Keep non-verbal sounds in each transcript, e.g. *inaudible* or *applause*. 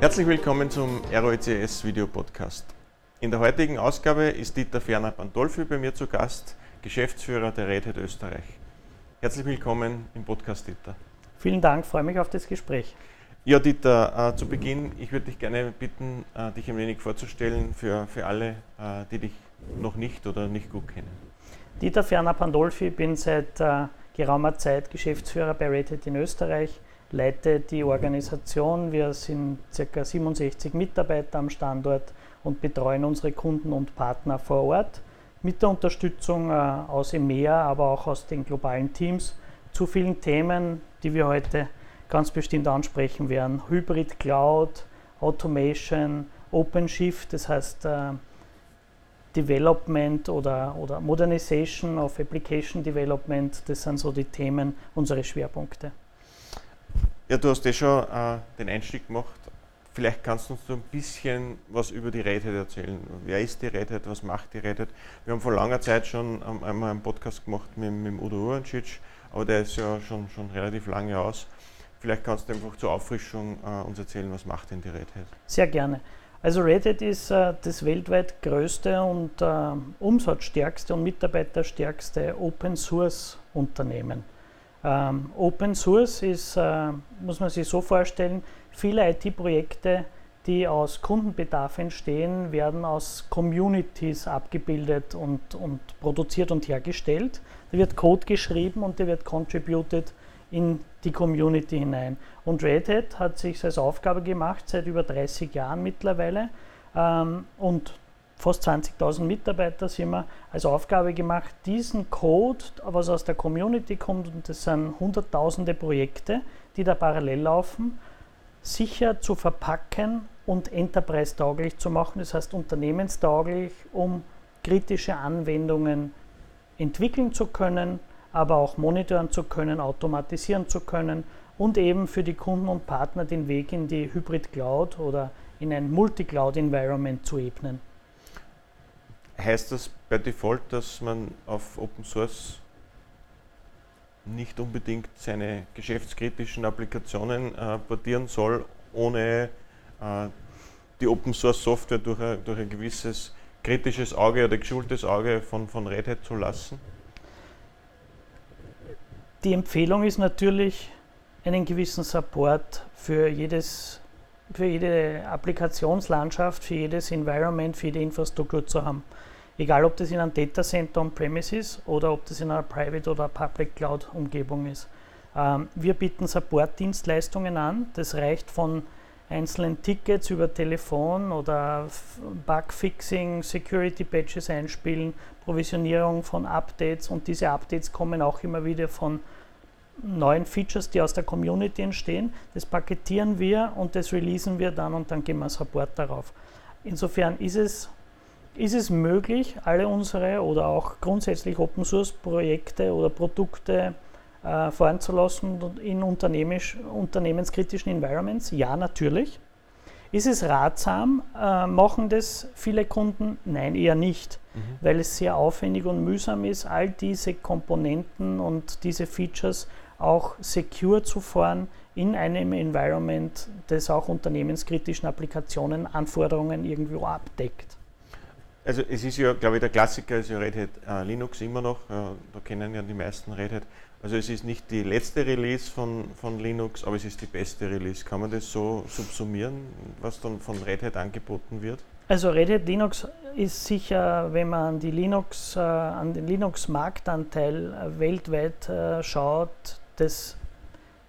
Herzlich willkommen zum ROECS Video Podcast. In der heutigen Ausgabe ist Dieter Ferner Pandolfi bei mir zu Gast, Geschäftsführer der Red Hat Österreich. Herzlich willkommen im Podcast, Dieter. Vielen Dank, freue mich auf das Gespräch. Ja, Dieter, äh, zu Beginn, ich würde dich gerne bitten, äh, dich ein wenig vorzustellen für, für alle, äh, die dich noch nicht oder nicht gut kennen. Dieter Ferner Pandolfi, bin seit äh, geraumer Zeit Geschäftsführer bei Red Hat in Österreich, leite die Organisation. Wir sind ca. 67 Mitarbeiter am Standort und betreuen unsere Kunden und Partner vor Ort mit der Unterstützung äh, aus EMEA, aber auch aus den globalen Teams zu vielen Themen, die wir heute ganz bestimmt ansprechen werden. Hybrid Cloud, Automation, OpenShift, das heißt äh, Development oder, oder Modernization of Application Development, das sind so die Themen, unsere Schwerpunkte. Ja, du hast ja schon äh, den Einstieg gemacht. Vielleicht kannst du uns so ein bisschen was über die Red Hat erzählen. Wer ist die Red Hat? Was macht die Red Hat? Wir haben vor langer Zeit schon einmal einen Podcast gemacht mit, mit Udo Urancic, aber der ist ja schon, schon relativ lange aus. Vielleicht kannst du einfach zur Auffrischung äh, uns erzählen, was macht denn die Red Hat? Sehr gerne. Also Red Hat ist äh, das weltweit größte und äh, umsatzstärkste und mitarbeiterstärkste Open Source Unternehmen. Ähm, Open Source ist, äh, muss man sich so vorstellen, viele IT-Projekte, die aus Kundenbedarf entstehen, werden aus Communities abgebildet und, und produziert und hergestellt. Da wird Code geschrieben und der wird contributed in die Community hinein. Und Red Hat hat sich als Aufgabe gemacht, seit über 30 Jahren mittlerweile, ähm, und fast 20.000 Mitarbeiter sind wir als Aufgabe gemacht, diesen Code, was aus der Community kommt, und das sind hunderttausende Projekte, die da parallel laufen, sicher zu verpacken und enterprise-tauglich zu machen, das heißt unternehmenstauglich, um kritische Anwendungen entwickeln zu können, aber auch monitoren zu können, automatisieren zu können und eben für die Kunden und Partner den Weg in die Hybrid Cloud oder in ein Multi-Cloud-Environment zu ebnen. Heißt das bei Default, dass man auf Open Source nicht unbedingt seine geschäftskritischen Applikationen äh, portieren soll, ohne äh, die Open Source Software durch ein, durch ein gewisses kritisches Auge oder geschultes Auge von, von Red Hat zu lassen? Die Empfehlung ist natürlich, einen gewissen Support für, jedes, für jede Applikationslandschaft, für jedes Environment, für jede Infrastruktur zu haben. Egal, ob das in einem Datacenter on-premise ist oder ob das in einer Private oder Public Cloud-Umgebung ist. Ähm, wir bieten Support-Dienstleistungen an. Das reicht von einzelnen Tickets über Telefon oder Bugfixing, Security Patches einspielen, Provisionierung von Updates und diese Updates kommen auch immer wieder von neuen Features, die aus der Community entstehen. Das paketieren wir und das releasen wir dann und dann geben wir Support darauf. Insofern ist es, ist es möglich, alle unsere oder auch grundsätzlich Open Source Projekte oder Produkte äh, fahren zu lassen in unternehmenskritischen Environments? Ja, natürlich. Ist es ratsam? Äh, machen das viele Kunden? Nein, eher nicht, mhm. weil es sehr aufwendig und mühsam ist, all diese Komponenten und diese Features auch secure zu fahren in einem Environment, das auch unternehmenskritischen Applikationen, Anforderungen irgendwo abdeckt. Also es ist ja, glaube ich, der Klassiker ist ja Red Hat äh, Linux immer noch, äh, da kennen ja die meisten Red Hat. Also es ist nicht die letzte Release von, von Linux, aber es ist die beste Release. Kann man das so subsumieren, was dann von Red Hat angeboten wird? Also Red Hat Linux ist sicher, wenn man an, die Linux, äh, an den Linux-Marktanteil äh, weltweit äh, schaut, das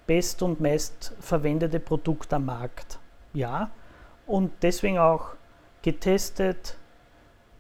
best und meist verwendete Produkt am Markt. Ja. Und deswegen auch getestet,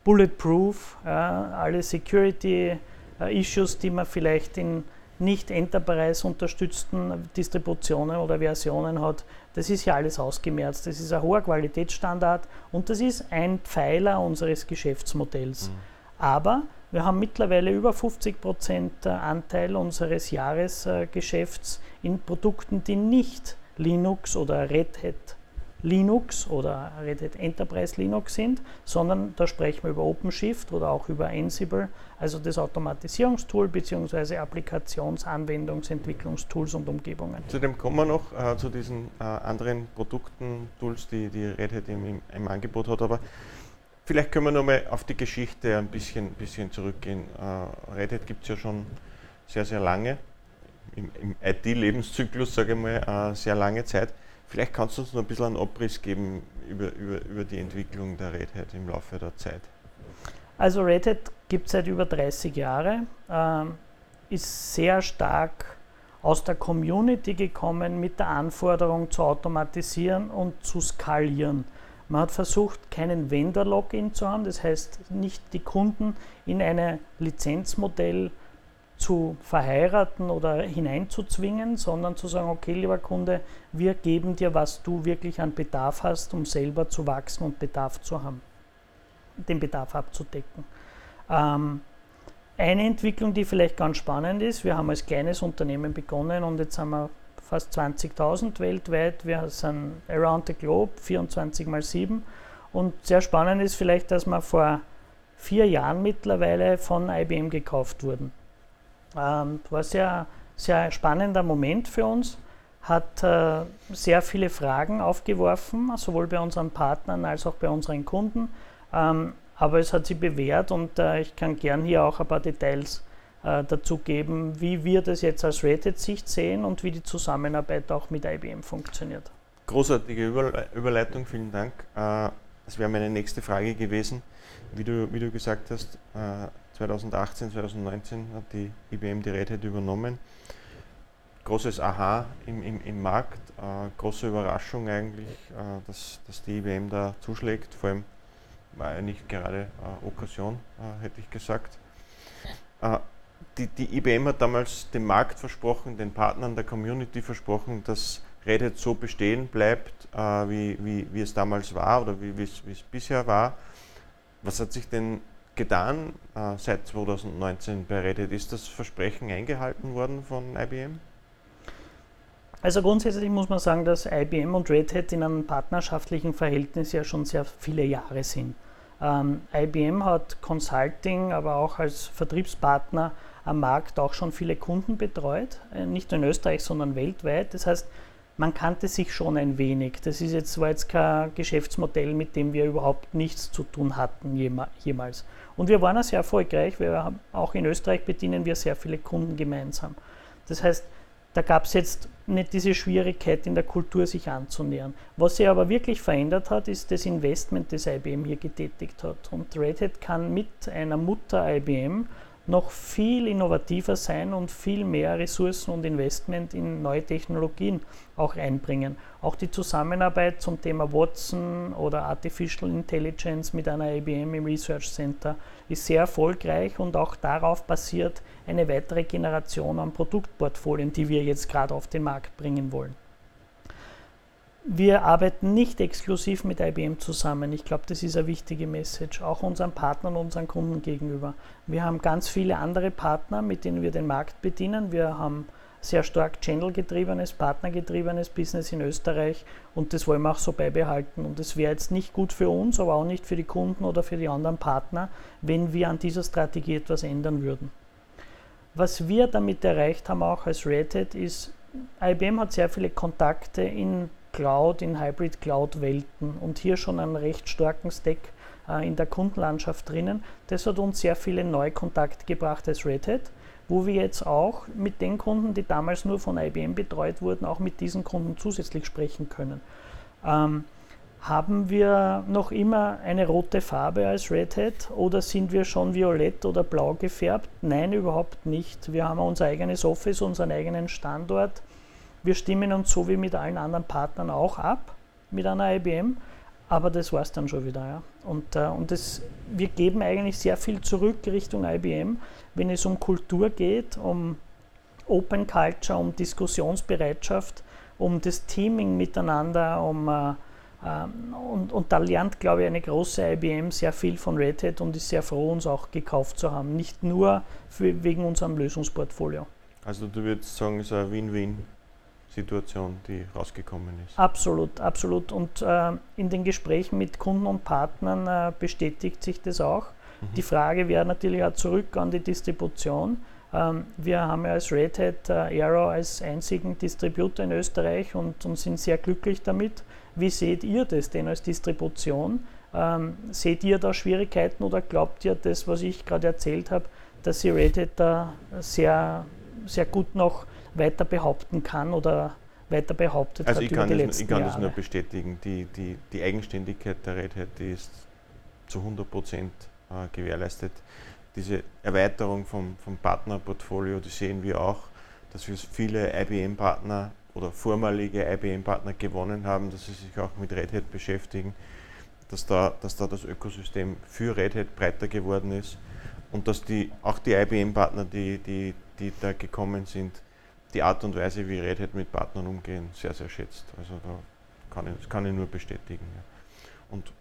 bulletproof, ja, alle Security-Issues, die man vielleicht in nicht Enterprise unterstützten Distributionen oder Versionen hat, das ist ja alles ausgemerzt. Das ist ein hoher Qualitätsstandard und das ist ein Pfeiler unseres Geschäftsmodells. Mhm. Aber wir haben mittlerweile über 50 Prozent Anteil unseres Jahresgeschäfts in Produkten, die nicht Linux oder Red Hat Linux oder Red Hat Enterprise Linux sind, sondern da sprechen wir über OpenShift oder auch über Ansible, also das Automatisierungstool bzw. Applikations-, Anwendungs-, Entwicklungstools und Umgebungen. Zu dem kommen wir noch, äh, zu diesen äh, anderen Produkten, Tools, die, die Red Hat im, im, im Angebot hat, aber vielleicht können wir nochmal auf die Geschichte ein bisschen, bisschen zurückgehen. Äh, Red Hat gibt es ja schon sehr, sehr lange, im, im IT-Lebenszyklus, sage ich mal, äh, sehr lange Zeit. Vielleicht kannst du uns noch ein bisschen einen Abriss geben über, über, über die Entwicklung der Red Hat im Laufe der Zeit. Also Red Hat gibt es seit über 30 Jahren, ähm, ist sehr stark aus der Community gekommen mit der Anforderung zu automatisieren und zu skalieren. Man hat versucht, keinen Vendor-Login zu haben, das heißt nicht die Kunden in ein Lizenzmodell zu verheiraten oder hineinzuzwingen, sondern zu sagen, okay, lieber Kunde, wir geben dir, was du wirklich an Bedarf hast, um selber zu wachsen und Bedarf zu haben, den Bedarf abzudecken. Ähm, eine Entwicklung, die vielleicht ganz spannend ist, wir haben als kleines Unternehmen begonnen und jetzt haben wir fast 20.000 weltweit, wir sind around the globe, 24 mal 7 und sehr spannend ist vielleicht, dass wir vor vier Jahren mittlerweile von IBM gekauft wurden. Ähm, war sehr, sehr spannender Moment für uns, hat äh, sehr viele Fragen aufgeworfen, sowohl bei unseren Partnern als auch bei unseren Kunden. Ähm, aber es hat sich bewährt und äh, ich kann gern hier auch ein paar Details äh, dazu geben, wie wir das jetzt aus Rated-Sicht sehen und wie die Zusammenarbeit auch mit IBM funktioniert. Großartige Überleitung, vielen Dank. Äh, das wäre meine nächste Frage gewesen. Wie du, wie du gesagt hast, äh, 2018, 2019 hat die IBM die Red Hat übernommen. Großes Aha im, im, im Markt, äh, große Überraschung eigentlich, äh, dass, dass die IBM da zuschlägt. Vor allem war ja nicht gerade äh, Okkasion, äh, hätte ich gesagt. Äh, die, die IBM hat damals dem Markt versprochen, den Partnern der Community versprochen, dass Red Hat so bestehen bleibt, äh, wie, wie, wie es damals war oder wie es bisher war. Was hat sich denn getan äh, seit 2019 bei Reddit? Ist das Versprechen eingehalten worden von IBM? Also grundsätzlich muss man sagen, dass IBM und Red Hat in einem partnerschaftlichen Verhältnis ja schon sehr viele Jahre sind. Ähm, IBM hat Consulting, aber auch als Vertriebspartner am Markt auch schon viele Kunden betreut, äh, nicht nur in Österreich, sondern weltweit. Das heißt, man kannte sich schon ein wenig. Das ist jetzt, war jetzt kein Geschäftsmodell, mit dem wir überhaupt nichts zu tun hatten jemals. Und wir waren auch sehr erfolgreich. Wir haben, auch in Österreich bedienen wir sehr viele Kunden gemeinsam. Das heißt, da gab es jetzt nicht diese Schwierigkeit in der Kultur, sich anzunähern. Was sich aber wirklich verändert hat, ist das Investment, das IBM hier getätigt hat. Und Red Hat kann mit einer Mutter IBM noch viel innovativer sein und viel mehr Ressourcen und Investment in neue Technologien auch einbringen. Auch die Zusammenarbeit zum Thema Watson oder Artificial Intelligence mit einer IBM im Research Center ist sehr erfolgreich und auch darauf basiert eine weitere Generation an Produktportfolien, die wir jetzt gerade auf den Markt bringen wollen. Wir arbeiten nicht exklusiv mit IBM zusammen. Ich glaube, das ist eine wichtige Message, auch unseren Partnern, unseren Kunden gegenüber. Wir haben ganz viele andere Partner, mit denen wir den Markt bedienen. Wir haben sehr stark Channel-getriebenes, Partnergetriebenes Business in Österreich und das wollen wir auch so beibehalten. Und es wäre jetzt nicht gut für uns, aber auch nicht für die Kunden oder für die anderen Partner, wenn wir an dieser Strategie etwas ändern würden. Was wir damit erreicht haben, auch als Red Hat, ist, IBM hat sehr viele Kontakte in Cloud, in Hybrid Cloud-Welten und hier schon einen recht starken Stack äh, in der Kundenlandschaft drinnen. Das hat uns sehr viele neue Kontakte gebracht als Red Hat, wo wir jetzt auch mit den Kunden, die damals nur von IBM betreut wurden, auch mit diesen Kunden zusätzlich sprechen können. Ähm, haben wir noch immer eine rote Farbe als Red Hat oder sind wir schon violett oder blau gefärbt? Nein, überhaupt nicht. Wir haben unser eigenes Office, unseren eigenen Standort wir stimmen uns so wie mit allen anderen Partnern auch ab mit einer IBM, aber das war es dann schon wieder. Ja. Und, äh, und das, wir geben eigentlich sehr viel zurück Richtung IBM, wenn es um Kultur geht, um Open Culture, um Diskussionsbereitschaft, um das Teaming miteinander, um äh, ähm, und, und, da lernt, glaube ich, eine große IBM sehr viel von Red Hat und ist sehr froh, uns auch gekauft zu haben. Nicht nur für, wegen unserem Lösungsportfolio. Also du würdest sagen, es ist ein Win-Win Situation, die rausgekommen ist. Absolut, absolut. Und äh, in den Gesprächen mit Kunden und Partnern äh, bestätigt sich das auch. Mhm. Die Frage wäre natürlich auch zurück an die Distribution. Ähm, wir haben ja als Red Hat äh, Aero als einzigen Distributor in Österreich und, und, sind sehr glücklich damit. Wie seht ihr das denn als Distribution? Ähm, seht ihr da Schwierigkeiten oder glaubt ihr das, was ich gerade erzählt habe, dass sie Red Hat da sehr, sehr gut noch weiter behaupten kann oder weiter behauptet also hat ich kann über die letzten Ich kann Jahre. das nur bestätigen. Die, die, die Eigenständigkeit der Red Hat die ist zu 100 Prozent äh, gewährleistet. Diese Erweiterung vom, vom Partnerportfolio, die sehen wir auch, dass wir viele IBM-Partner oder vormalige IBM-Partner gewonnen haben, dass sie sich auch mit Red Hat beschäftigen, dass da, dass da das Ökosystem für Red Hat breiter geworden ist und dass die, auch die IBM-Partner, die, die, die da gekommen sind, die Art und Weise, wie Red Hat mit Partnern umgehen, sehr, sehr schätzt. Also da kann ich, das kann ich nur bestätigen. Ja. Und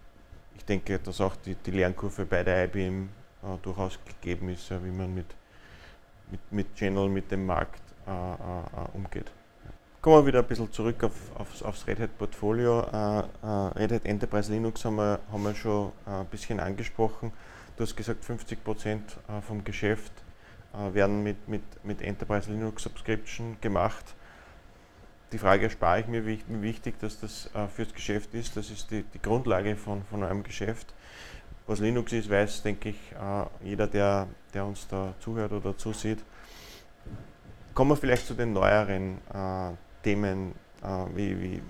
ich denke, dass auch die, die Lernkurve bei der IBM äh, durchaus gegeben ist, ja, wie man mit, mit, mit Channel, mit dem Markt äh, äh, äh umgeht. Kommen wir wieder ein bisschen zurück auf, aufs, aufs Red Hat Portfolio. Äh, äh, Red Hat Enterprise Linux haben wir, haben wir schon ein bisschen angesprochen. Du hast gesagt, 50 Prozent vom Geschäft werden mit, mit, mit Enterprise Linux Subscription gemacht. Die Frage erspare ich mir, wie wichtig dass das äh, fürs Geschäft ist. Das ist die, die Grundlage von, von eurem Geschäft. Was Linux ist, weiß, denke ich, äh, jeder, der, der uns da zuhört oder zusieht. Kommen wir vielleicht zu den neueren äh, Themen, äh, wie, wie,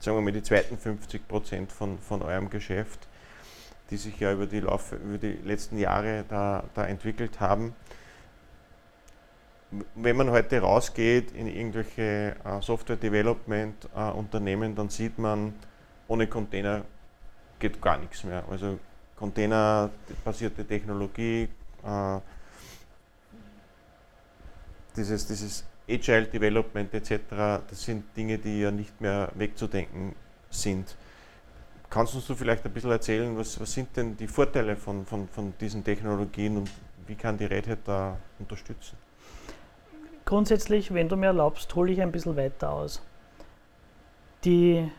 sagen wir mal, die zweiten 50 Prozent von, von eurem Geschäft die sich ja über die, Lauf, über die letzten Jahre da, da entwickelt haben. Wenn man heute rausgeht in irgendwelche äh, Software-Development-Unternehmen, äh, dann sieht man, ohne Container geht gar nichts mehr. Also Container-basierte Technologie, äh, dieses, dieses Agile Development etc., das sind Dinge, die ja nicht mehr wegzudenken sind. Kannst du uns vielleicht ein bisschen erzählen, was, was sind denn die Vorteile von, von, von diesen Technologien und wie kann die Red Hat da unterstützen? Grundsätzlich, wenn du mir erlaubst, hole ich ein bisschen weiter aus. Die,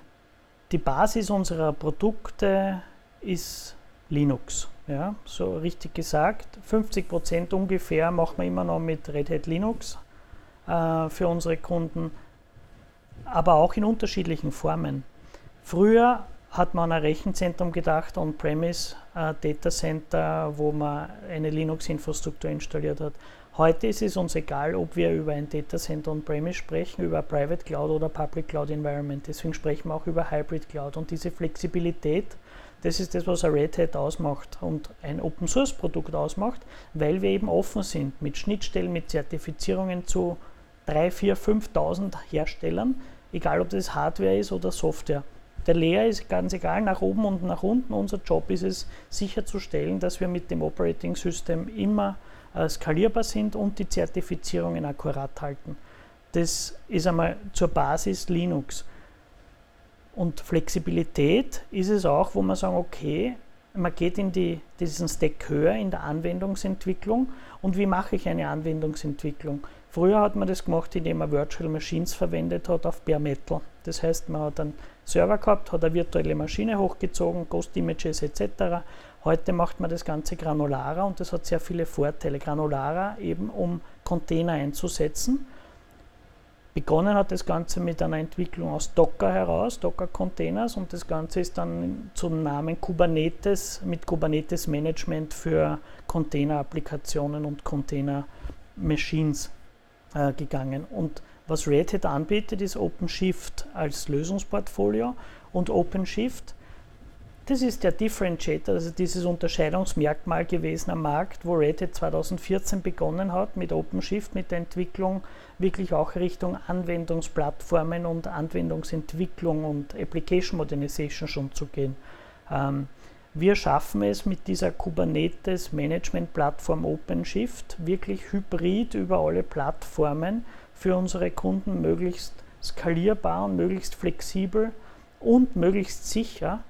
die Basis unserer Produkte ist Linux. Ja, so richtig gesagt. 50 Prozent ungefähr machen wir immer noch mit Red Hat Linux äh, für unsere Kunden, aber auch in unterschiedlichen Formen. Früher hat man an ein Rechenzentrum gedacht, On-Premise äh, Data Center, wo man eine Linux-Infrastruktur installiert hat. Heute ist es uns egal, ob wir über ein Data Center On-Premise sprechen, über Private Cloud oder Public Cloud Environment. Deswegen sprechen wir auch über Hybrid Cloud. Und diese Flexibilität, das ist das, was ein Red Hat ausmacht und ein Open Source Produkt ausmacht, weil wir eben offen sind mit Schnittstellen, mit Zertifizierungen zu 3, 4, 5.000 Herstellern, egal ob das Hardware ist oder Software. Der Layer ist ganz egal, nach oben und nach unten. Unser Job ist es, sicherzustellen, dass wir mit dem Operating System immer äh, skalierbar sind und die Zertifizierungen akkurat halten. Das ist einmal zur Basis Linux. Und Flexibilität ist es auch, wo man sagen, okay, man geht in die, diesen Stack höher in der Anwendungsentwicklung. Und wie mache ich eine Anwendungsentwicklung? Früher hat man das gemacht, indem man Virtual Machines verwendet hat auf Bare Metal. Das heißt, man hat einen Server gehabt, hat eine virtuelle Maschine hochgezogen, Ghost Images etc. Heute macht man das Ganze granularer und das hat sehr viele Vorteile. Granularer eben, um Container einzusetzen. Begonnen hat das Ganze mit einer Entwicklung aus Docker heraus, Docker-Containers, und das Ganze ist dann zum Namen Kubernetes mit Kubernetes Management für Container-Applikationen und Container-Machines äh, gegangen. Und was Red Hat anbietet, ist OpenShift als Lösungsportfolio und OpenShift, das ist der Differentiator, also dieses Unterscheidungsmerkmal gewesen am Markt, wo Red Hat 2014 begonnen hat mit OpenShift, mit der Entwicklung wirklich auch Richtung Anwendungsplattformen und Anwendungsentwicklung und Application Modernization schon zu gehen. Ähm, wir schaffen es mit dieser Kubernetes Management Plattform OpenShift wirklich hybrid über alle Plattformen für unsere Kunden möglichst skalierbar und möglichst flexibel und möglichst sicher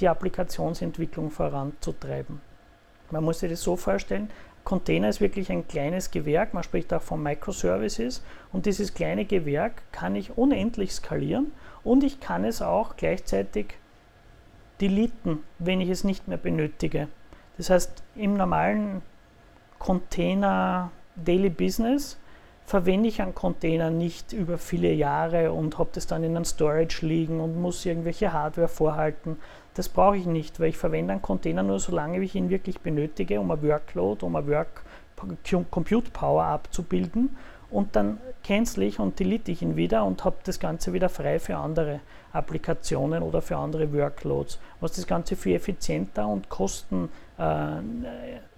die Applikationsentwicklung voranzutreiben. Man muss sich das so vorstellen, Container ist wirklich ein kleines Gewerk, man spricht auch von Microservices und dieses kleine Gewerk kann ich unendlich skalieren und ich kann es auch gleichzeitig deleten, wenn ich es nicht mehr benötige. Das heißt, im normalen Container Daily Business verwende ich einen Container nicht über viele Jahre und habe das dann in einem Storage liegen und muss irgendwelche Hardware vorhalten. Das brauche ich nicht, weil ich verwende einen Container nur so lange, wie ich ihn wirklich benötige, um ein Workload, um ein Work Compute Power abzubilden und dann cancel ich und delete ich ihn wieder und habe das Ganze wieder frei für andere Applikationen oder für andere Workloads, was das Ganze viel effizienter und Kosten, äh,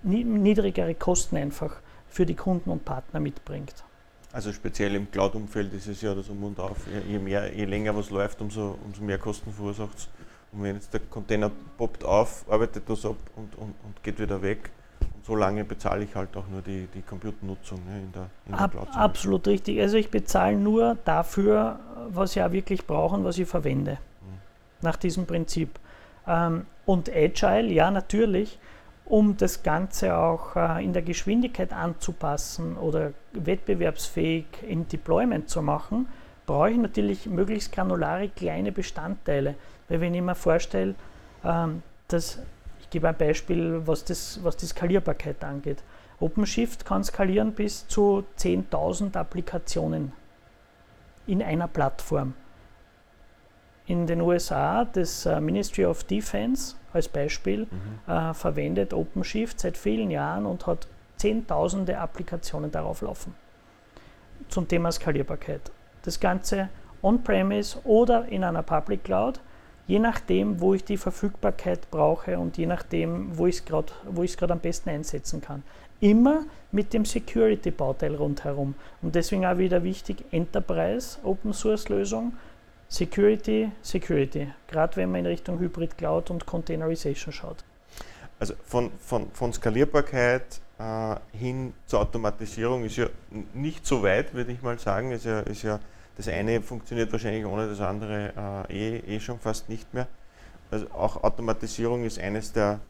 niedrigere Kosten einfach für die Kunden und Partner mitbringt. Also speziell im Cloud-Umfeld ist es ja das um und auf. Je, mehr, je länger was läuft, umso, umso mehr Kosten verursacht es. Und wenn jetzt der Container poppt auf, arbeitet das ab und, und, und geht wieder weg. Und so lange bezahle ich halt auch nur die, die Computernutzung ne, in der, in der Ab, Cloud. Absolut richtig. Also ich bezahle nur dafür, was ich auch wirklich brauche und was ich verwende. Mhm. Nach diesem Prinzip. Ähm, und Agile, ja natürlich um das Ganze auch äh, in der Geschwindigkeit anzupassen oder wettbewerbsfähig im Deployment zu machen, brauche ich natürlich möglichst granulare kleine Bestandteile. Weil wenn ich mir vorstelle, ähm, dass, ich gebe ein Beispiel, was, das, was die Skalierbarkeit angeht. OpenShift kann skalieren bis zu 10.000 Applikationen in einer Plattform. In den USA, das äh, Ministry of Defense, als Beispiel mhm. äh, verwendet OpenShift seit vielen Jahren und hat zehntausende Applikationen darauf laufen. Zum Thema Skalierbarkeit. Das Ganze on-premise oder in einer Public Cloud, je nachdem, wo ich die Verfügbarkeit brauche und je nachdem, wo ich es gerade am besten einsetzen kann. Immer mit dem Security-Bauteil rundherum. Und deswegen auch wieder wichtig, Enterprise Open Source Lösung Security, Security, gerade wenn man in Richtung Hybrid Cloud und Containerization schaut. Also von, von, von Skalierbarkeit äh, hin zur Automatisierung ist ja nicht so weit, würde ich mal sagen. Ist ja, ist ja, das eine funktioniert wahrscheinlich ohne das andere äh, eh, eh schon fast nicht mehr. Also auch Automatisierung ist eines der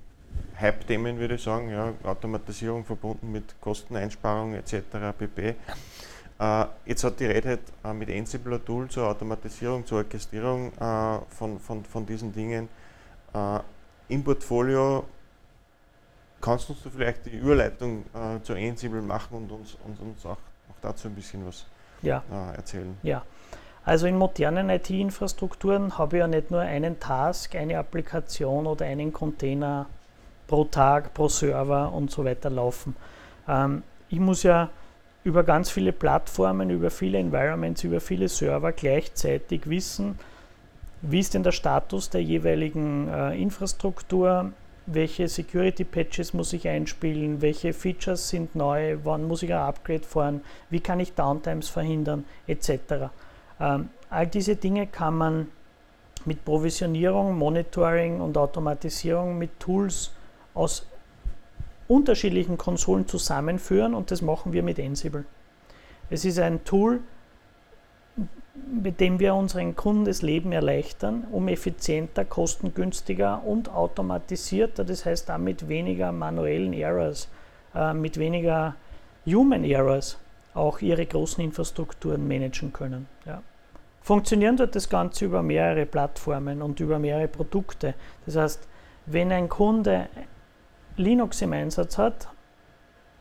Hype-Themen, würde ich sagen. Ja, Automatisierung verbunden mit Kosteneinsparung etc. pp. Äh, jetzt hat die Red Hat äh, mit Ansible Tool zur Automatisierung, zur Orchestrierung äh, von, von, von diesen Dingen im Portfolio. Kannst du uns vielleicht die Überleitung zur Ansible machen und uns, uns, uns auch, auch dazu ein bisschen was ja. erzählen? Ja. Also in modernen IT-Infrastrukturen habe ich ja nicht nur einen Task, eine Applikation oder einen Container pro Tag, pro Server und so weiter laufen. Ähm, ich muss ja über ganz viele Plattformen, über viele Environments, über viele Server gleichzeitig wissen, wie ist denn der Status der jeweiligen äh, Infrastruktur, welche Security Patches muss ich einspielen, welche Features sind neu, wann muss ich ein Upgrade fahren, wie kann ich Downtimes verhindern, etc. Ähm, all diese Dinge kann man mit Provisionierung, Monitoring und Automatisierung mit Tools aus unterschiedlichen Konsolen zusammenführen und das machen wir mit Ansible. Es ist ein Tool, mit dem wir unseren Kunden das Leben erleichtern, um effizienter, kostengünstiger und automatisierter, das heißt damit weniger manuellen Errors, äh, mit weniger Human Errors auch ihre großen Infrastrukturen managen können. Ja. Funktionieren wird das Ganze über mehrere Plattformen und über mehrere Produkte. Das heißt, wenn ein Kunde Linux im Einsatz hat,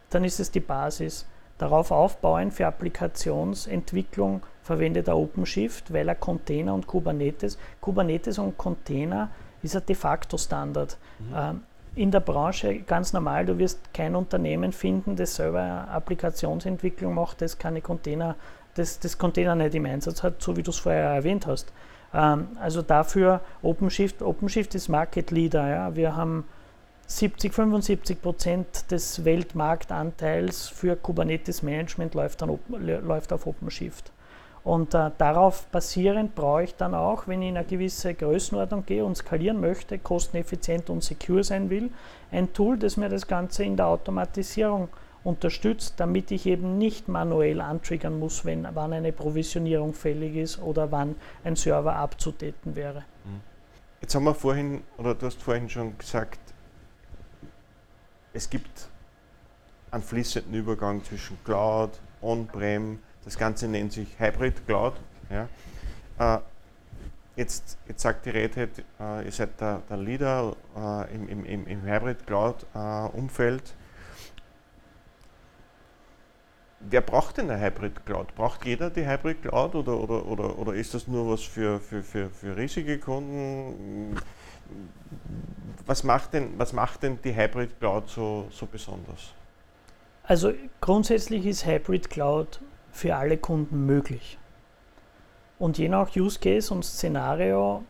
dann ist es die Basis. Darauf aufbauen für Applikationsentwicklung verwendet er OpenShift, weil er Container und Kubernetes, Kubernetes und Container ist ein de facto Standard. Mhm. Ähm, in der Branche ganz normal, du wirst kein Unternehmen finden, das selber Applikationsentwicklung macht, das keine Container, das, das Container nicht im Einsatz hat, so wie du es vorher erwähnt hast. Ähm, also dafür OpenShift, OpenShift ist Market Leader. Ja. Wir haben 70, 75 Prozent des Weltmarktanteils für Kubernetes Management läuft, dann, läuft auf OpenShift. Und äh, darauf basierend brauche ich dann auch, wenn ich in eine gewisse Größenordnung gehe und skalieren möchte, kosteneffizient und secure sein will, ein Tool, das mir das Ganze in der Automatisierung unterstützt, damit ich eben nicht manuell antriggern muss, wenn, wann eine Provisionierung fällig ist oder wann ein Server abzudaten wäre. Mhm. Jetzt haben wir vorhin, oder du hast vorhin schon gesagt, es gibt einen fließenden Übergang zwischen Cloud, On-Prem, das Ganze nennt sich Hybrid Cloud. Ja. Äh, jetzt, jetzt sagt die Red Hat, äh, ihr seid der, der Leader äh, im, im, im Hybrid Cloud-Umfeld. Wer braucht denn eine Hybrid Cloud? Braucht jeder die Hybrid Cloud oder, oder, oder, oder ist das nur was für, für, für, für riesige Kunden? Was macht denn, was macht denn die Hybrid Cloud so, so besonders? Also grundsätzlich ist Hybrid Cloud für alle Kunden möglich. Und je nach Use Case und Szenario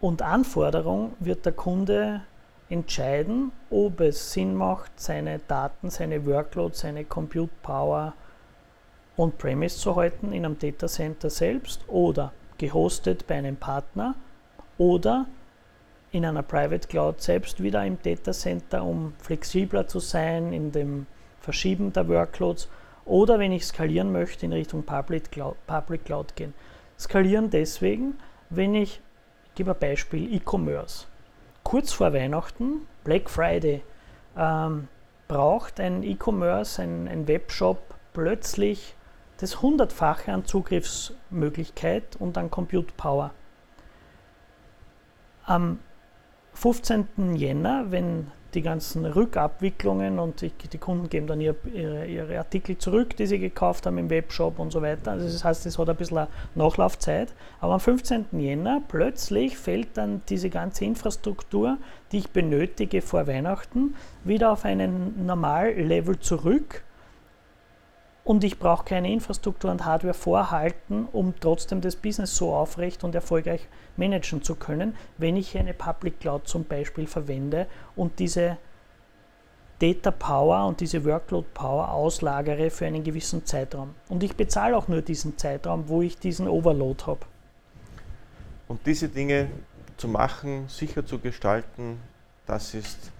und Anforderung wird der Kunde entscheiden, ob es Sinn macht, seine Daten, seine Workload, seine Compute Power on-premise zu halten in einem Data Center selbst oder gehostet bei einem Partner oder in einer Private Cloud selbst wieder im Data Center, um flexibler zu sein in dem Verschieben der Workloads oder wenn ich skalieren möchte in Richtung Public Cloud, Public Cloud gehen. Skalieren deswegen, wenn ich, ich gebe ein Beispiel, E-Commerce kurz vor Weihnachten, Black Friday, ähm, braucht ein E-Commerce, ein, ein Webshop plötzlich das hundertfache an Zugriffsmöglichkeit und an Compute Power. Am 15. Jänner, wenn die ganzen Rückabwicklungen und die, Kunden geben dann ihre, ihre, Artikel zurück, die sie gekauft haben im Webshop und so weiter. Also das heißt, es hat ein bisschen Nachlaufzeit. Aber am 15. Jänner plötzlich fällt dann diese ganze Infrastruktur, die ich benötige vor Weihnachten, wieder auf einen Normallevel zurück. Und ich brauche keine Infrastruktur und Hardware vorhalten, um trotzdem das Business so aufrecht und erfolgreich managen zu können, wenn ich eine Public Cloud zum Beispiel verwende und diese Data Power und diese Workload Power auslagere für einen gewissen Zeitraum. Und ich bezahle auch nur diesen Zeitraum, wo ich diesen Overload habe. Und diese Dinge zu machen, sicher zu gestalten, das ist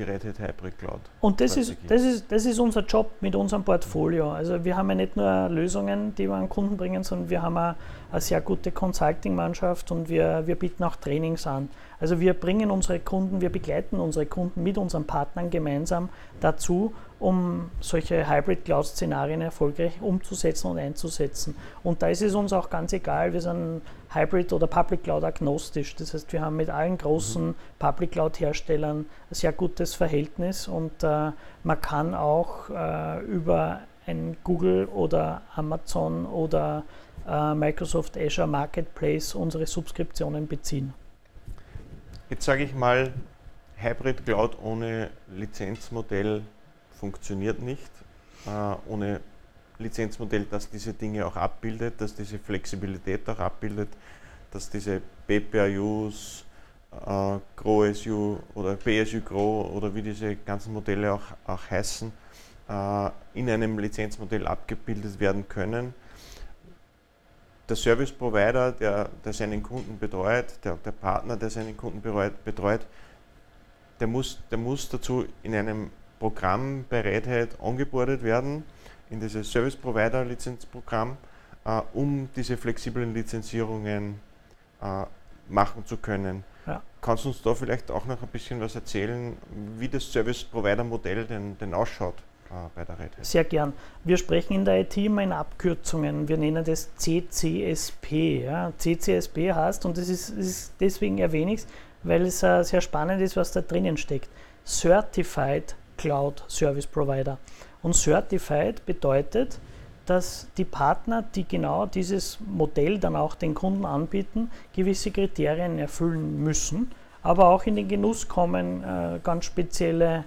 die Red Hat Hybrid Cloud. Und das ist, das, ist, das ist unser Job mit unserem Portfolio. Also wir haben ja nicht nur Lösungen, die wir an Kunden bringen, sondern wir haben auch eine sehr gute Consulting-Mannschaft und wir, wir bieten auch Trainings an. Also wir bringen unsere Kunden, wir begleiten unsere Kunden mit unseren Partnern gemeinsam dazu, um solche Hybrid-Cloud-Szenarien erfolgreich umzusetzen und einzusetzen. Und da ist es uns auch ganz egal, wir sind Hybrid- oder Public Cloud agnostisch. Das heißt, wir haben mit allen großen mhm. Public Cloud-Herstellern ein sehr gutes Verhältnis und äh, man kann auch äh, über ein Google oder Amazon oder äh, Microsoft Azure Marketplace unsere Subskriptionen beziehen. Jetzt sage ich mal, Hybrid Cloud ohne Lizenzmodell funktioniert nicht. Äh, ohne Lizenzmodell, das diese Dinge auch abbildet, dass diese Flexibilität auch abbildet, dass diese BPIUs, äh, GrowSU oder BSU Grow oder wie diese ganzen Modelle auch, auch heißen, äh, in einem Lizenzmodell abgebildet werden können. Der Service Provider, der, der seinen Kunden betreut, der, der Partner, der seinen Kunden betreut, betreut der, muss, der muss dazu in einem Programm bei Hat angebordet werden in dieses Service Provider Lizenzprogramm, äh, um diese flexiblen Lizenzierungen äh, machen zu können. Ja. Kannst du uns da vielleicht auch noch ein bisschen was erzählen, wie das Service Provider Modell denn, denn ausschaut? Äh, bei der Red Hat? Sehr gern. Wir sprechen in der IT immer in Abkürzungen. Wir nennen das CCSP. Ja. CCSP heißt, und das ist, ist deswegen erwähne ich es, weil es uh, sehr spannend ist, was da drinnen steckt. Certified Cloud Service Provider. Und Certified bedeutet, dass die Partner, die genau dieses Modell dann auch den Kunden anbieten, gewisse Kriterien erfüllen müssen, aber auch in den Genuss kommen, äh, ganz spezielle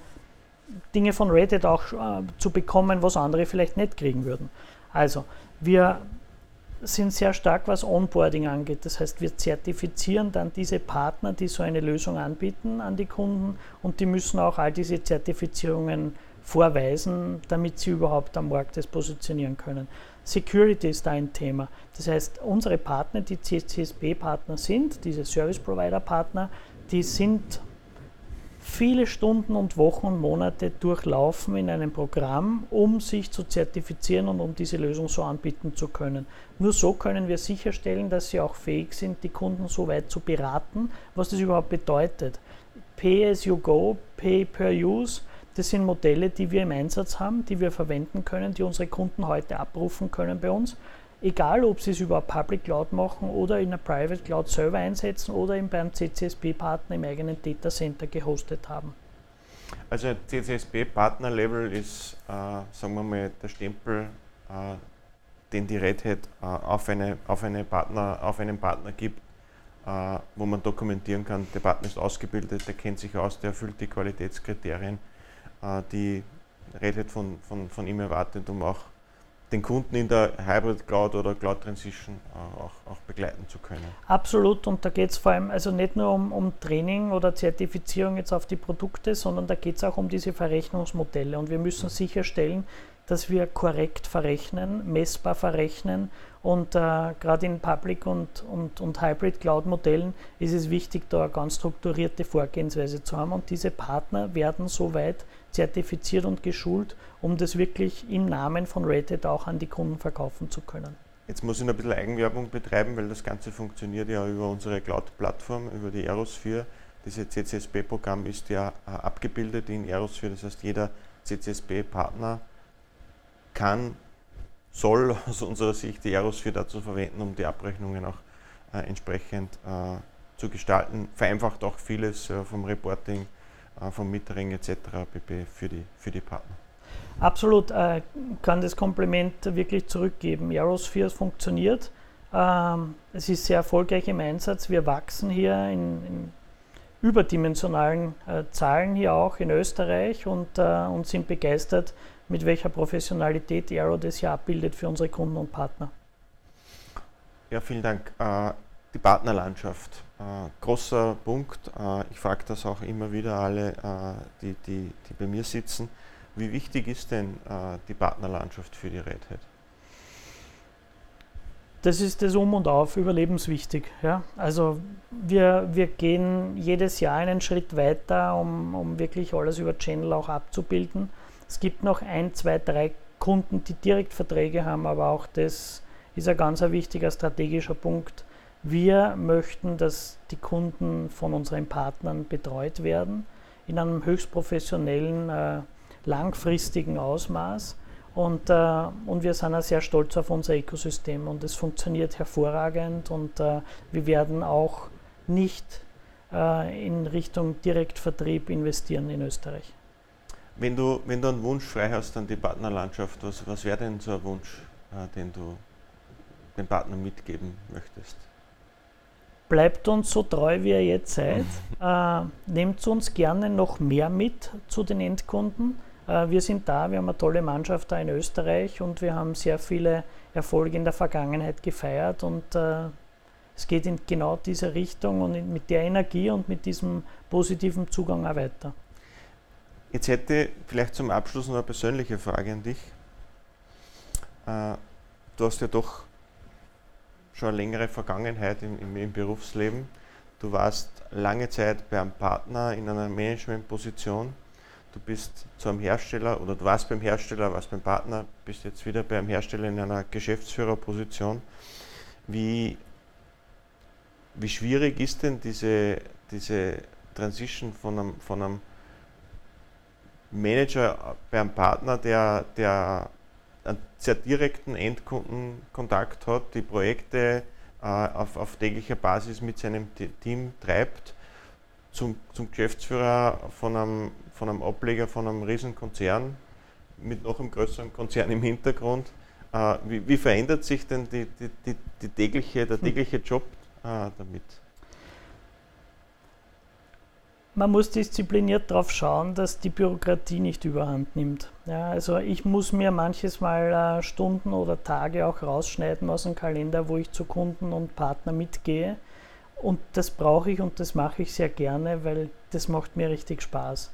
Dinge von Red Hat auch äh, zu bekommen, was andere vielleicht nicht kriegen würden. Also, wir sind sehr stark, was Onboarding angeht. Das heißt, wir zertifizieren dann diese Partner, die so eine Lösung anbieten, an die Kunden und die müssen auch all diese Zertifizierungen vorweisen, damit sie überhaupt am Markt das positionieren können. Security ist da ein Thema. Das heißt, unsere Partner, die CSP-Partner sind, diese Service Provider-Partner, die sind viele Stunden und Wochen und Monate durchlaufen in einem Programm, um sich zu zertifizieren und um diese Lösung so anbieten zu können. Nur so können wir sicherstellen, dass sie auch fähig sind, die Kunden so weit zu beraten, was das überhaupt bedeutet. Pay as you go, pay per use, Das sind Modelle, die wir im Einsatz haben, die wir verwenden können, die unsere Kunden heute abrufen können bei uns. Egal, ob sie es über Public Cloud machen oder in einer Private Cloud selber einsetzen oder eben beim CCSP-Partner im eigenen Data Center gehostet haben. Also CCSP-Partner-Level ist, äh, sagen wir mal, der Stempel, äh, den die Red Hat äh, auf, eine, auf, eine Partner, auf einen Partner gibt, äh, wo man dokumentieren kann, der Partner ist ausgebildet, der kennt sich aus, der erfüllt die Qualitätskriterien, äh, die Red Hat von, von, von ihm erwartet, um auch den Kunden in der Hybrid Cloud oder Cloud Transition äh, auch, auch begleiten zu können. Absolut, und da geht es vor allem also nicht nur um, um Training oder Zertifizierung jetzt auf die Produkte, sondern da geht es auch um diese Verrechnungsmodelle. Und wir müssen mhm. sicherstellen, dass wir korrekt verrechnen, messbar verrechnen und äh, gerade in Public und, und, und Hybrid Cloud Modellen ist es wichtig, da eine ganz strukturierte Vorgehensweise zu haben und diese Partner werden soweit zertifiziert und geschult, um das wirklich im Namen von Hat auch an die Kunden verkaufen zu können. Jetzt muss ich noch ein bisschen Eigenwerbung betreiben, weil das Ganze funktioniert ja über unsere Cloud-Plattform, über die Aerosphere. Dieses CCSP-Programm ist ja äh, abgebildet in Aerosphere, das heißt jeder CCSP-Partner kann, soll *laughs* aus unserer Sicht die Aerosphere dazu verwenden, um die Abrechnungen auch äh, entsprechend äh, zu gestalten. Vereinfacht auch vieles äh, vom Reporting, vom Metering etc. pp. für die, für die Partner. Absolut, äh, kann das Kompliment wirklich zurückgeben. Aerosphere funktioniert. Ähm, es ist sehr erfolgreich im Einsatz. Wir wachsen hier in, in überdimensionalen äh, Zahlen hier auch in Österreich und, äh, und sind begeistert, mit welcher Professionalität Aero das hier abbildet für unsere Kunden und Partner. Ja, vielen Dank. Äh, die Partnerlandschaft, äh, großer Punkt. Äh, ich frage das auch immer wieder alle, die, die, die bei mir sitzen. Wie wichtig ist denn die Partnerlandschaft für die Red Hat? Das ist das Um und Auf, überlebenswichtig. Ja? Also wir, wir gehen jedes Jahr einen Schritt weiter, um, um wirklich alles über Channel auch abzubilden. Es gibt noch ein, zwei, drei Kunden, die direkt Verträge haben, aber auch das ist ein ganz wichtiger strategischer Punkt. Wir möchten, dass die Kunden von unseren Partnern betreut werden in einem höchst professionellen, äh, langfristigen Ausmaß. Und, äh, und wir sind auch sehr stolz auf unser Ökosystem und es funktioniert hervorragend und äh, wir werden auch nicht äh, in Richtung Direktvertrieb investieren in Österreich. Wenn du, wenn du einen Wunsch frei hast an die Partnerlandschaft, was, was wäre denn so ein Wunsch, äh, den du den Partnern mitgeben möchtest? Bleibt uns so treu, wie ihr jetzt seid. äh, nehmt uns gerne noch mehr mit zu den Endkunden. Äh, wir sind da, wir haben eine tolle Mannschaft da in Österreich und wir haben sehr viele Erfolge in der Vergangenheit gefeiert und äh, es geht in genau diese Richtung und mit der Energie und mit diesem positiven Zugang auch weiter. Jetzt hätte ich vielleicht zum Abschluss noch eine persönliche Frage an dich. Äh, du hast ja doch schon eine längere Vergangenheit im, im, im Berufsleben. Du warst lange Zeit bei einem Partner in einer Managementposition. Du bist zu einem Hersteller oder du warst beim Hersteller, warst beim Partner, bist jetzt wieder beim Hersteller in einer Geschäftsführerposition. Wie, wie schwierig ist denn diese, diese Transition von einem, von einem Manager bei einem Partner, der, der einen sehr direkten Endkundenkontakt hat, die Projekte äh, auf, auf täglicher Basis mit seinem Team treibt, zum, zum Geschäftsführer von einem, von einem Ableger von einem Riesenkonzern mit noch einem größeren Konzern im Hintergrund. Äh, wie, wie, verändert sich denn die, die, die, die tägliche, der tägliche Job äh, damit? Man muss diszipliniert darauf schauen, dass die Bürokratie nicht überhand nimmt. Ja, also ich muss mir manches Mal äh, Stunden oder Tage auch rausschneiden aus dem Kalender, wo ich zu Kunden und Partnern mitgehe. Und das brauche ich und das mache ich sehr gerne, weil das macht mir richtig Spaß.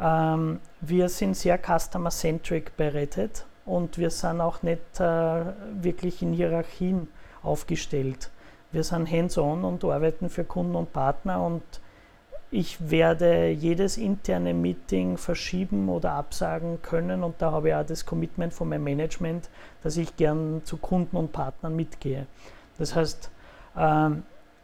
Ähm, wir sind sehr customer-centric bei Hat und wir sind auch nicht äh, wirklich in Hierarchien aufgestellt. Wir sind hands-on und arbeiten für Kunden und Partner und ich werde jedes interne Meeting verschieben oder absagen können und da habe ich auch das Commitment von meinem Management, dass ich gern zu Kunden und Partnern mitgehe. Das heißt, ähm,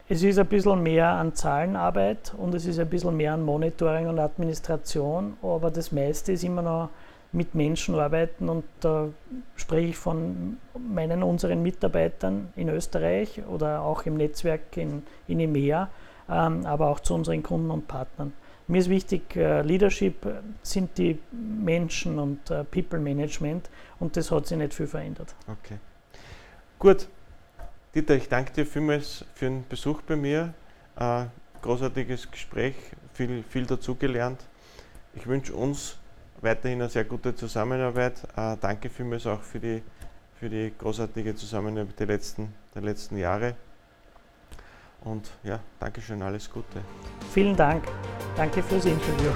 es ist ein bisschen mehr an Zahlenarbeit und es ist ein bisschen mehr an Monitoring und Administration, aber das meiste ist immer noch mit Menschen arbeiten und da spreche ich von meinen, unseren Mitarbeitern in Österreich oder auch im Netzwerk in, in EMEA, aber auch zu unseren Kunden und Partnern. Mir ist wichtig, äh, Leadership sind die Menschen und äh, People Management und das hat sich nicht viel verändert. Okay. Gut. Dieter, ich danke dir vielmals für den Besuch bei mir. Äh, großartiges Gespräch, viel, viel dazugelernt. Ich wünsche uns weiterhin eine sehr gute Zusammenarbeit. Äh, danke vielmals auch für die, für die großartige Zusammenarbeit der letzten, der letzten Jahre. Und ja, Dankeschön, alles Gute. Vielen Dank. Danke fürs Interview.